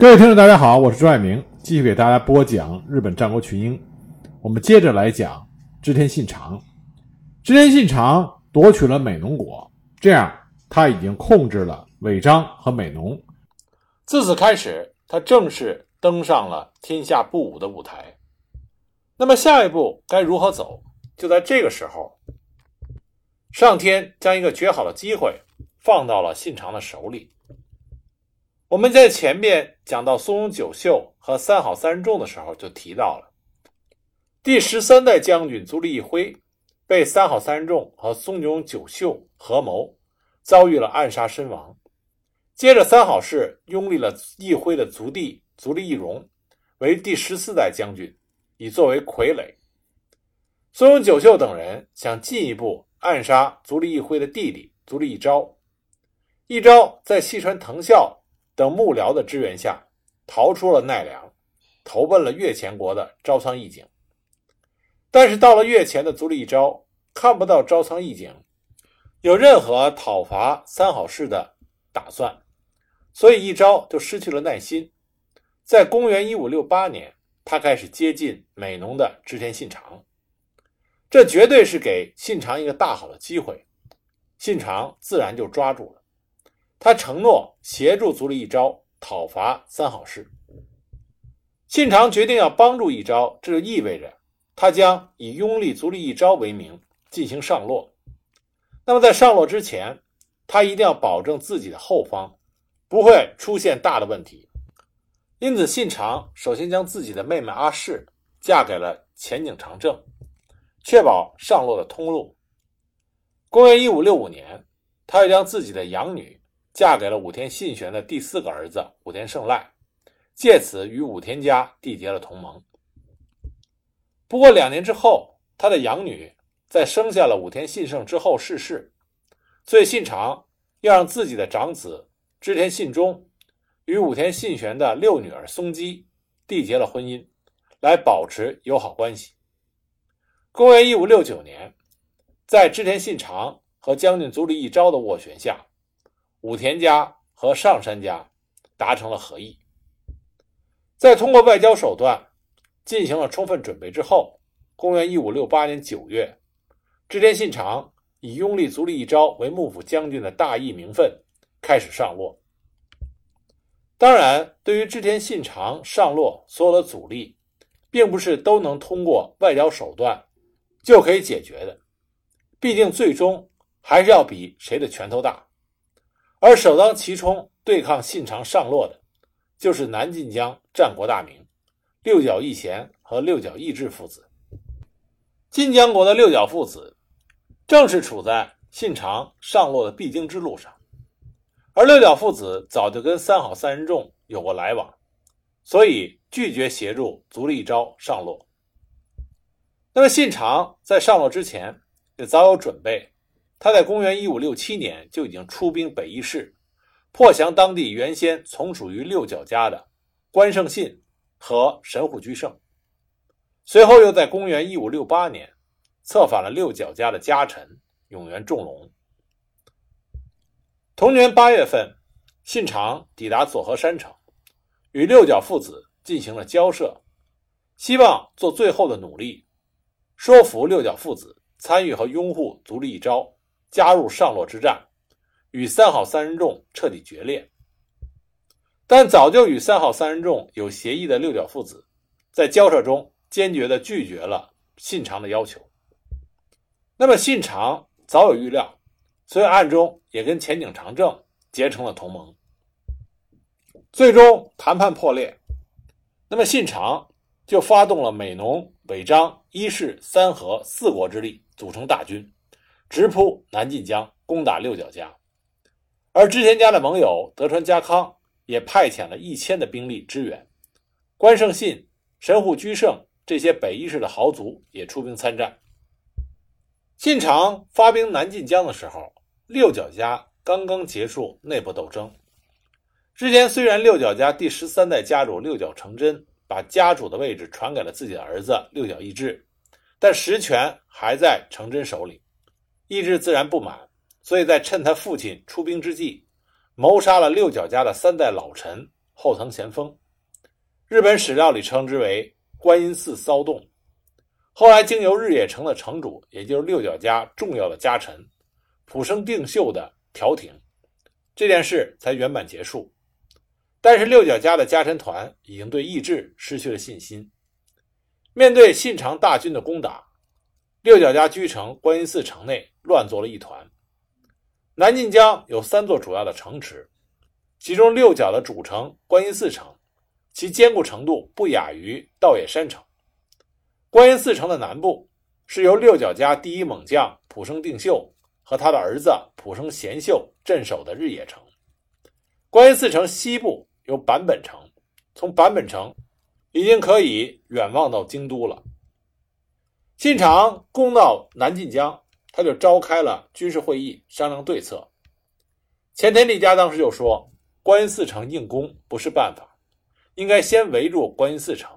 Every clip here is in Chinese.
各位听众，大家好，我是朱爱明，继续给大家播讲日本战国群英。我们接着来讲织田信长。织田信长夺取了美浓国，这样他已经控制了尾张和美浓。自此开始，他正式登上了天下布武的舞台。那么下一步该如何走？就在这个时候，上天将一个绝好的机会放到了信长的手里。我们在前面讲到松永久秀和三好三人众的时候，就提到了第十三代将军足利义辉被三好三人众和松永久秀合谋，遭遇了暗杀身亡。接着，三好氏拥立了义辉的族弟足利义荣为第十四代将军，以作为傀儡。松永久秀等人想进一步暗杀足利义辉的弟弟足利义昭，义昭在细川藤孝。等幕僚的支援下，逃出了奈良，投奔了越前国的朝仓义景。但是到了越前的足利义昭看不到朝仓义景有任何讨伐三好氏的打算，所以义昭就失去了耐心。在公元一五六八年，他开始接近美浓的织田信长，这绝对是给信长一个大好的机会，信长自然就抓住了。他承诺协助足利义昭讨伐三好氏。信长决定要帮助义昭，这就意味着他将以拥立足利义昭为名进行上洛。那么在上洛之前，他一定要保证自己的后方不会出现大的问题。因此，信长首先将自己的妹妹阿市嫁给了前景长政，确保上洛的通路。公元一五六五年，他又将自己的养女。嫁给了武田信玄的第四个儿子武田胜赖，借此与武田家缔结了同盟。不过两年之后，他的养女在生下了武田信胜之后逝世，所以信长要让自己的长子织田信忠与武田信玄的六女儿松姬缔结了婚姻，来保持友好关系。公元一五六九年，在织田信长和将军足利义昭的斡旋下。武田家和上杉家达成了和议，在通过外交手段进行了充分准备之后，公元一五六八年九月，织田信长以拥立足利义昭为幕府将军的大义名分开始上洛。当然，对于织田信长上洛所有的阻力，并不是都能通过外交手段就可以解决的，毕竟最终还是要比谁的拳头大。而首当其冲对抗信长上洛的，就是南晋江战国大名六角义贤和六角义志父子。晋江国的六角父子，正是处在信长上洛的必经之路上。而六角父子早就跟三好三人众有过来往，所以拒绝协助足利昭上洛。那么信长在上洛之前也早有准备。他在公元一五六七年就已经出兵北伊势，破降当地原先从属于六角家的关胜信和神户居胜。随后又在公元一五六八年策反了六角家的家臣永元重隆。同年八月份，信长抵达佐和山城，与六角父子进行了交涉，希望做最后的努力，说服六角父子参与和拥护足利义昭。加入上洛之战，与三好三人众彻底决裂。但早就与三好三人众有协议的六角父子，在交涉中坚决地拒绝了信长的要求。那么信长早有预料，所以暗中也跟前景长政结成了同盟。最终谈判破裂，那么信长就发动了美浓、尾张、伊势三河四国之力，组成大军。直扑南晋江，攻打六角家，而织田家的盟友德川家康也派遣了一千的兵力支援，关胜信、神户居胜这些北伊势的豪族也出兵参战。信长发兵南晋江的时候，六角家刚刚结束内部斗争。之前虽然六角家第十三代家主六角成贞把家主的位置传给了自己的儿子六角义志，但实权还在成贞手里。义志自然不满，所以在趁他父亲出兵之际，谋杀了六角家的三代老臣后藤前锋。日本史料里称之为观音寺骚动。后来经由日野城的城主，也就是六角家重要的家臣浦生定秀的调停，这件事才圆满结束。但是六角家的家臣团已经对义治失去了信心。面对信长大军的攻打，六角家居城观音寺城内乱作了一团。南近江有三座主要的城池，其中六角的主城观音寺城，其坚固程度不亚于道野山城。观音寺城的南部是由六角家第一猛将浦生定秀和他的儿子浦生贤秀镇守的日野城。观音寺城西部有坂本城，从坂本城已经可以远望到京都了。信长攻到南近江，他就召开了军事会议，商量对策。前田利家当时就说：“观音寺城硬攻不是办法，应该先围住观音寺城。”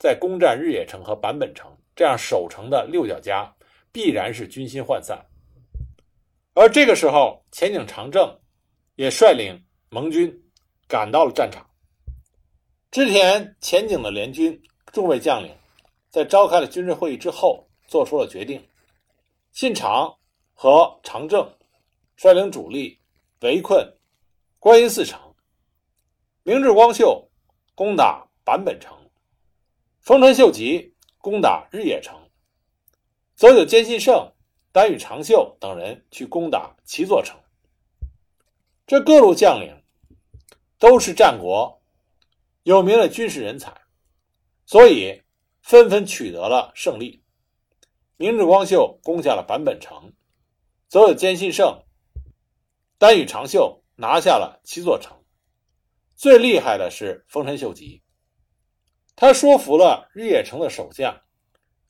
再攻占日野城和坂本城，这样守城的六角家必然是军心涣散。而这个时候，前井长政也率领盟军赶到了战场。织田前景的联军众位将领在召开了军事会议之后，做出了决定：信长和长政率领主力围困观音寺城，明智光秀攻打坂本城。丰臣秀吉攻打日野城，佐久间信胜、丹羽长秀等人去攻打齐座城。这各路将领都是战国有名的军事人才，所以纷纷取得了胜利。明智光秀攻下了坂本城，佐久间信胜、丹羽长秀拿下了七座城。最厉害的是丰臣秀吉。他说服了日野城的守将，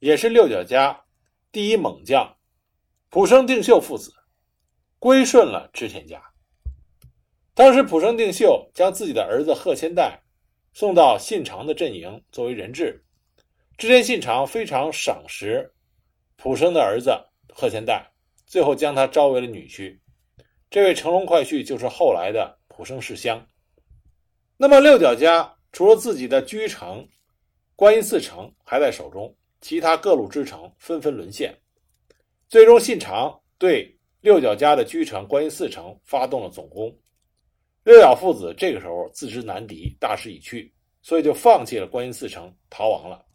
也是六角家第一猛将浦生定秀父子，归顺了织田家。当时浦生定秀将自己的儿子贺千代送到信长的阵营作为人质，织田信长非常赏识浦生的儿子贺千代，最后将他招为了女婿。这位乘龙快婿就是后来的浦生世香。那么六角家除了自己的居城，观音寺城还在手中，其他各路之城纷纷沦陷。最终，信长对六角家的居城观音寺城发动了总攻。六角父子这个时候自知难敌，大势已去，所以就放弃了观音寺城，逃亡了。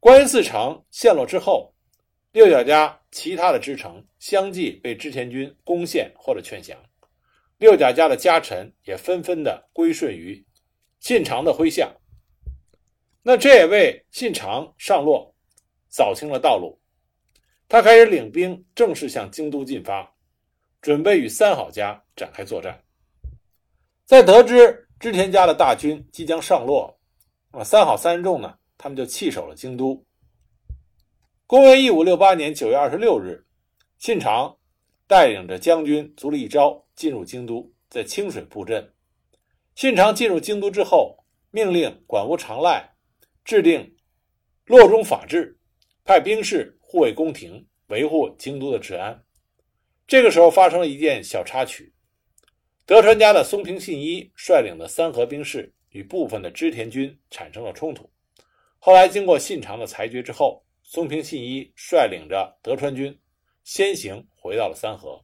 观音寺城陷落之后，六角家其他的支城相继被织田军攻陷或者劝降，六角家的家臣也纷纷的归顺于信长的麾下。那这也为信长上洛扫清了道路，他开始领兵正式向京都进发，准备与三好家展开作战。在得知织田家的大军即将上洛，啊，三好三人众呢，他们就弃守了京都。公元一五六八年九月二十六日，信长带领着将军足利义昭进入京都，在清水布阵。信长进入京都之后，命令管屋长赖。制定洛中法制，派兵士护卫宫廷，维护京都的治安。这个时候发生了一件小插曲：德川家的松平信一率领的三河兵士与部分的织田军产生了冲突。后来经过信长的裁决之后，松平信一率领着德川军先行回到了三河。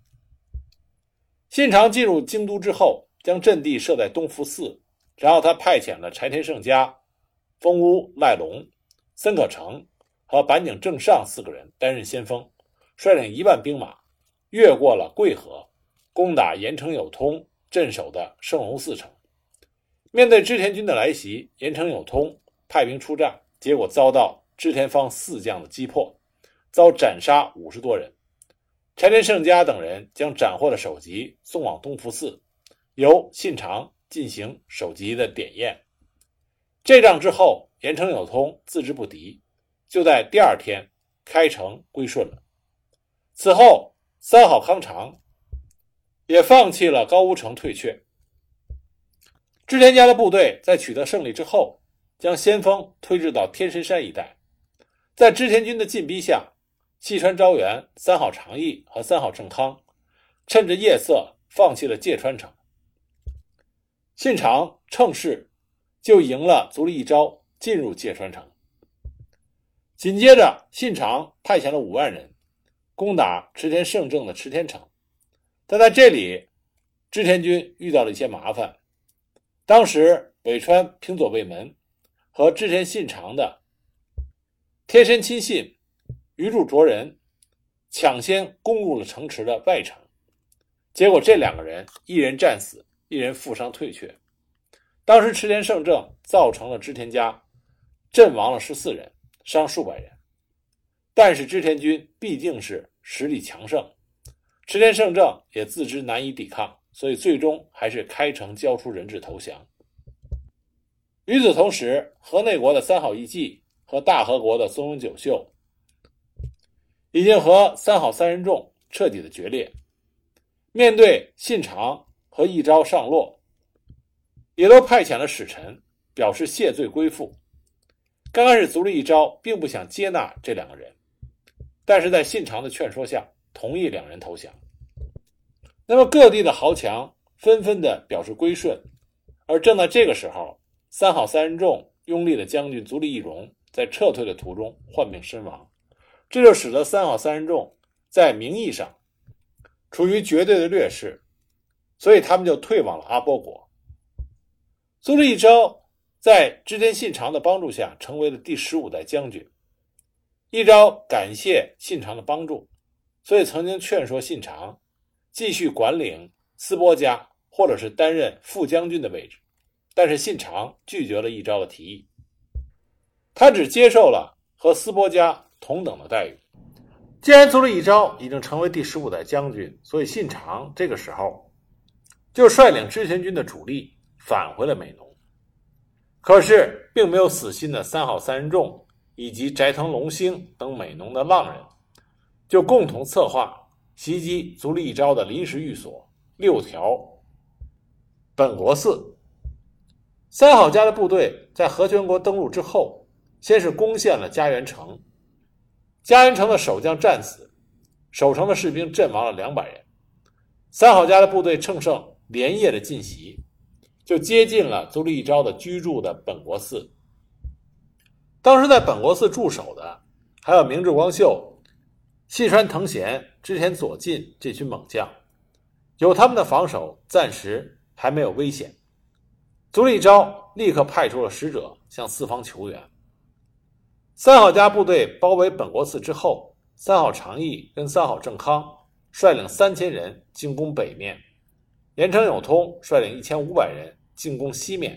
信长进入京都之后，将阵地设在东福寺，然后他派遣了柴田胜家。丰屋赖龙、森可成和板井正上四个人担任先锋，率领一万兵马越过了贵河，攻打岩城有通镇守的圣龙寺城。面对织田军的来袭，岩城有通派兵出战，结果遭到织田方四将的击破，遭斩杀五十多人。柴田胜家等人将斩获的首级送往东福寺，由信长进行首级的点验。这仗之后，岩城有通自知不敌，就在第二天开城归顺了。此后，三好康长也放弃了高屋城，退却。织田家的部队在取得胜利之后，将先锋推至到天神山一带。在织田军的进逼下，细川昭元、三好长义和三好正康趁着夜色放弃了芥川城。信长乘势就赢了足利义昭，进入芥川城。紧接着，信长派遣了五万人攻打池田胜政的池田城，但在这里，织田军遇到了一些麻烦。当时，北川平左卫门和织田信长的贴身亲信鱼柱卓人抢先攻入了城池的外城，结果这两个人一人战死，一人负伤退却。当时池田胜政造成了织田家阵亡了十四人，伤数百人。但是织田军毕竟是实力强盛，池田胜政也自知难以抵抗，所以最终还是开城交出人质投降。与此同时，河内国的三好义继和大和国的松永久秀已经和三好三人众彻底的决裂。面对信长和一昭上洛，也都派遣了使臣表示谢罪归附。刚开始，足利义昭并不想接纳这两个人，但是在信长的劝说下，同意两人投降。那么各地的豪强纷纷的表示归顺，而正在这个时候，三好三人众拥立的将军足利义荣在撤退的途中患病身亡，这就使得三好三人众在名义上处于绝对的劣势，所以他们就退往了阿波国。足利义昭在织田信长的帮助下成为了第十五代将军。义昭感谢信长的帮助，所以曾经劝说信长继续管领斯波家，或者是担任副将军的位置。但是信长拒绝了义昭的提议，他只接受了和斯波家同等的待遇。既然足利义昭已经成为第十五代将军，所以信长这个时候就率领织田军的主力。返回了美浓，可是并没有死心的三好三人众以及斋藤龙兴等美浓的浪人，就共同策划袭击足利义昭的临时寓所六条本国寺。三好家的部队在和泉国登陆之后，先是攻陷了家园城，家园城的守将战死，守城的士兵阵亡了两百人。三好家的部队乘胜连夜的进袭。就接近了足利义昭的居住的本国寺。当时在本国寺驻守的还有明智光秀、细川藤贤、织田左近这群猛将，有他们的防守，暂时还没有危险。足利昭立刻派出了使者向四方求援。三好家部队包围本国寺之后，三好长义跟三好正康率领三千人进攻北面。岩城有通率领一千五百人进攻西面，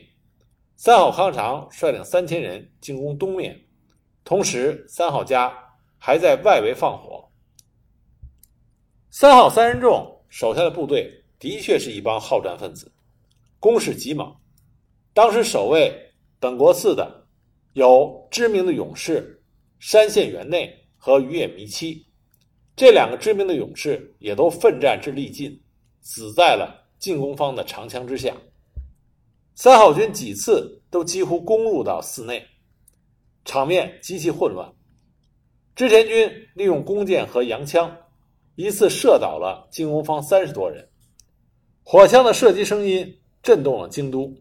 三好康长率领三千人进攻东面，同时三好家还在外围放火。三好三人众手下的部队的确是一帮好战分子，攻势极猛。当时守卫本国寺的有知名的勇士山县元内和宇野弥七，这两个知名的勇士也都奋战至力尽，死在了。进攻方的长枪之下，三好军几次都几乎攻入到寺内，场面极其混乱。织田军利用弓箭和洋枪，一次射倒了进攻方三十多人，火枪的射击声音震动了京都。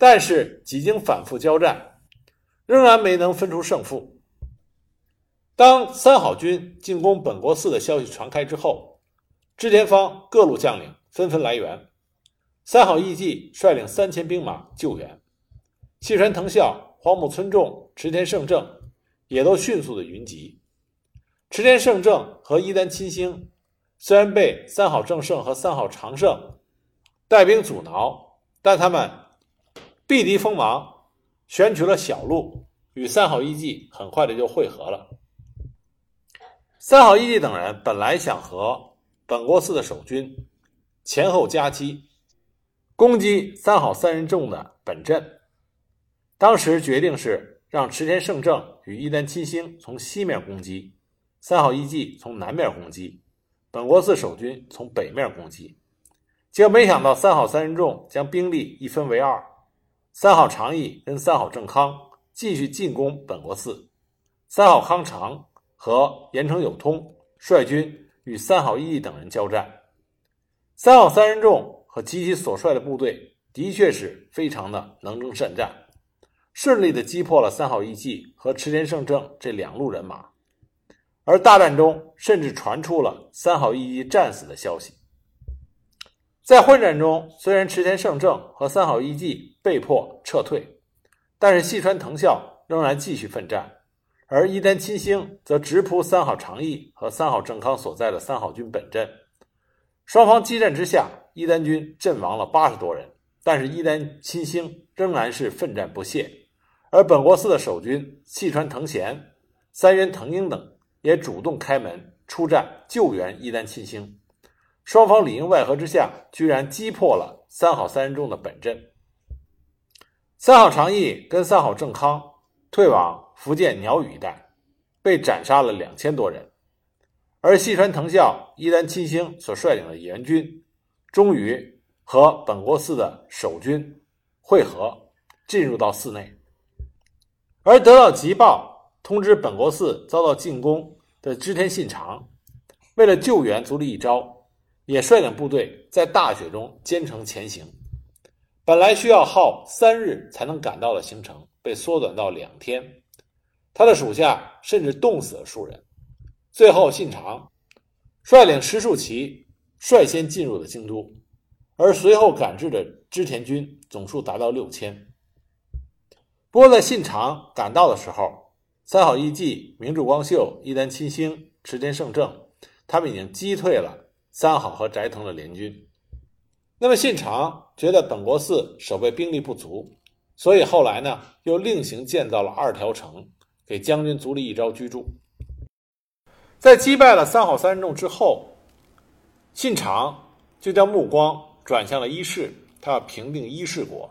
但是几经反复交战，仍然没能分出胜负。当三好军进攻本国寺的消息传开之后，织田方各路将领。纷纷来援，三好义继率领三千兵马救援，细川藤孝、荒木村重、池田胜正也都迅速的云集。池田胜正和伊丹亲兴虽然被三好正胜和三好长胜带兵阻挠，但他们避敌锋芒，选取了小路，与三好义继很快的就会合了。三好义继等人本来想和本国寺的守军。前后夹击，攻击三好三人众的本阵。当时决定是让池田胜正与伊丹亲兴从西面攻击，三好义继从南面攻击，本国寺守军从北面攻击。结果没想到三好三人众将兵力一分为二，三好长义跟三好正康继续进攻本国寺，三好康长和岩城有通率军与三好义继等人交战。三好三人众和及其所率的部队的确是非常的能征善战，顺利的击破了三好义继和池田胜正这两路人马。而大战中甚至传出了三好义继战死的消息。在混战中，虽然池田胜正和三好义继被迫撤退，但是细川藤孝仍然继续奋战，而伊丹亲兴则直扑三好长义和三好正康所在的三好军本阵。双方激战之下，伊丹军阵亡了八十多人，但是伊丹亲兴仍然是奋战不懈，而本国寺的守军细川藤贤、三原藤英等也主动开门出战救援伊丹亲兴。双方里应外合之下，居然击破了三好三人众的本阵。三好长义跟三好正康退往福建鸟语一带，被斩杀了两千多人。而细川藤孝、伊丹亲兴所率领的援军，终于和本国寺的守军会合，进入到寺内。而得到急报通知本国寺遭到进攻的织田信长，为了救援足利义昭。也率领部队在大雪中兼程前行，本来需要耗三日才能赶到的行程，被缩短到两天。他的属下甚至冻死了数人。最后，信长率领石树旗率先进入了京都，而随后赶至的织田军总数达到六千。不过，在信长赶到的时候，三好义继、明智光秀、伊丹亲兴、池田胜正，他们已经击退了。三好和斋藤的联军，那么信长觉得本国寺守备兵力不足，所以后来呢又另行建造了二条城，给将军足利义昭居住。在击败了三好三人众之后，信长就将目光转向了伊势，他要平定伊势国。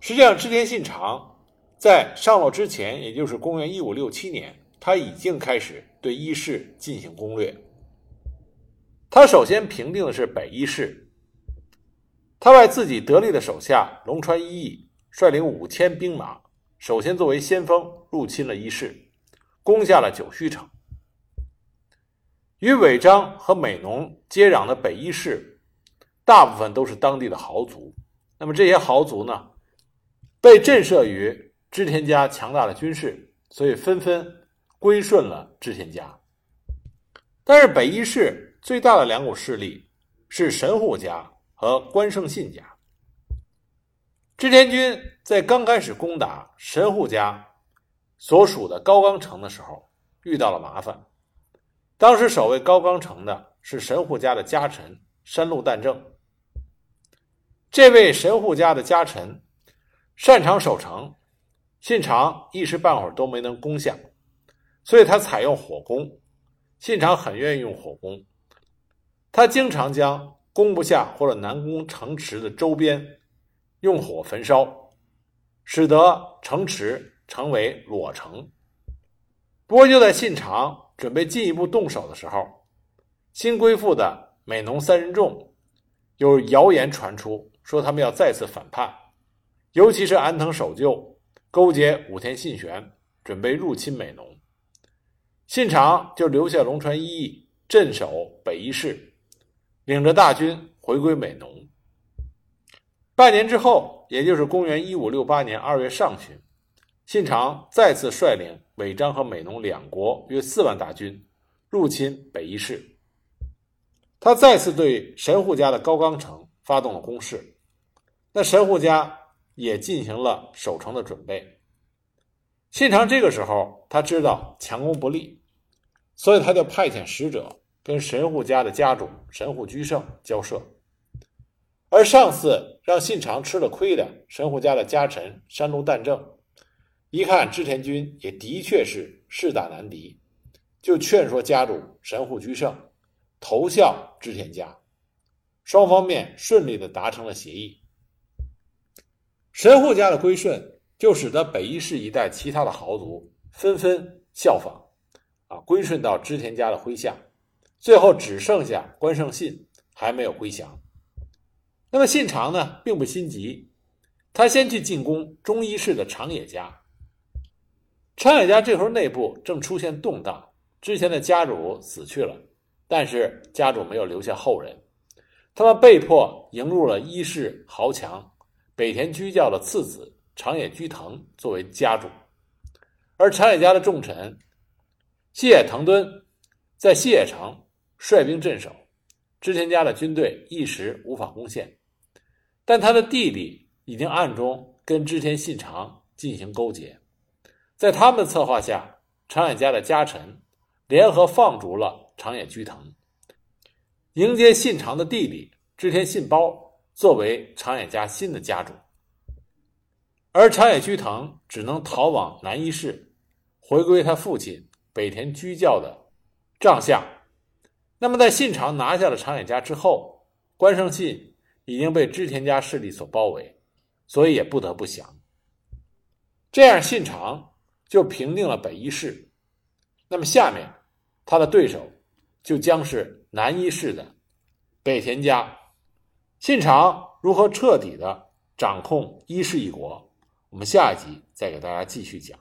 实际上，织田信长在上洛之前，也就是公元一五六七年，他已经开始对伊势进行攻略。他首先平定的是北伊势，他派自己得力的手下龙川一义率领五千兵马，首先作为先锋入侵了伊势，攻下了九须城。与尾张和美浓接壤的北伊势，大部分都是当地的豪族。那么这些豪族呢，被震慑于织田家强大的军事，所以纷纷归顺了织田家。但是北伊势。最大的两股势力是神户家和关胜信家。织田军在刚开始攻打神户家所属的高冈城的时候，遇到了麻烦。当时守卫高冈城的是神户家的家臣山路旦正。这位神户家的家臣擅长守城，信长一时半会儿都没能攻下，所以他采用火攻。信长很愿意用火攻。他经常将攻不下或者难攻城池的周边用火焚烧，使得城池成为裸城。不过，就在信长准备进一步动手的时候，新归附的美浓三人众有谣言传出，说他们要再次反叛，尤其是安藤守旧勾结武田信玄，准备入侵美浓。信长就留下龙川一义镇守北一市。领着大军回归美浓。半年之后，也就是公元一五六八年二月上旬，信长再次率领尾张和美浓两国约四万大军入侵北伊势。他再次对神户家的高冈城发动了攻势。那神户家也进行了守城的准备。信长这个时候他知道强攻不利，所以他就派遣使者。跟神户家的家主神户居胜交涉，而上次让信长吃了亏的神户家的家臣山路旦正，一看织田军也的确是势大难敌，就劝说家主神户居胜投效织田家，双方面顺利的达成了协议。神户家的归顺，就使得北伊势一带其他的豪族纷纷效仿，啊，归顺到织田家的麾下。最后只剩下关胜信还没有归降。那么信长呢，并不心急，他先去进攻中伊势的长野家。长野家这时候内部正出现动荡，之前的家主死去了，但是家主没有留下后人，他们被迫迎入了伊势豪强北田居教的次子长野居藤作为家主，而长野家的重臣细野藤敦在细野城率兵镇守，织田家的军队一时无法攻陷，但他的弟弟已经暗中跟织田信长进行勾结，在他们的策划下，长野家的家臣联合放逐了长野居藤，迎接信长的弟弟织田信包作为长野家新的家主，而长野居藤只能逃往南伊势，回归他父亲北田居教的帐下。那么，在信长拿下了长野家之后，关胜信已经被织田家势力所包围，所以也不得不降。这样，信长就平定了北伊势。那么，下面他的对手就将是南伊势的北田家。信长如何彻底的掌控伊势一国？我们下一集再给大家继续讲。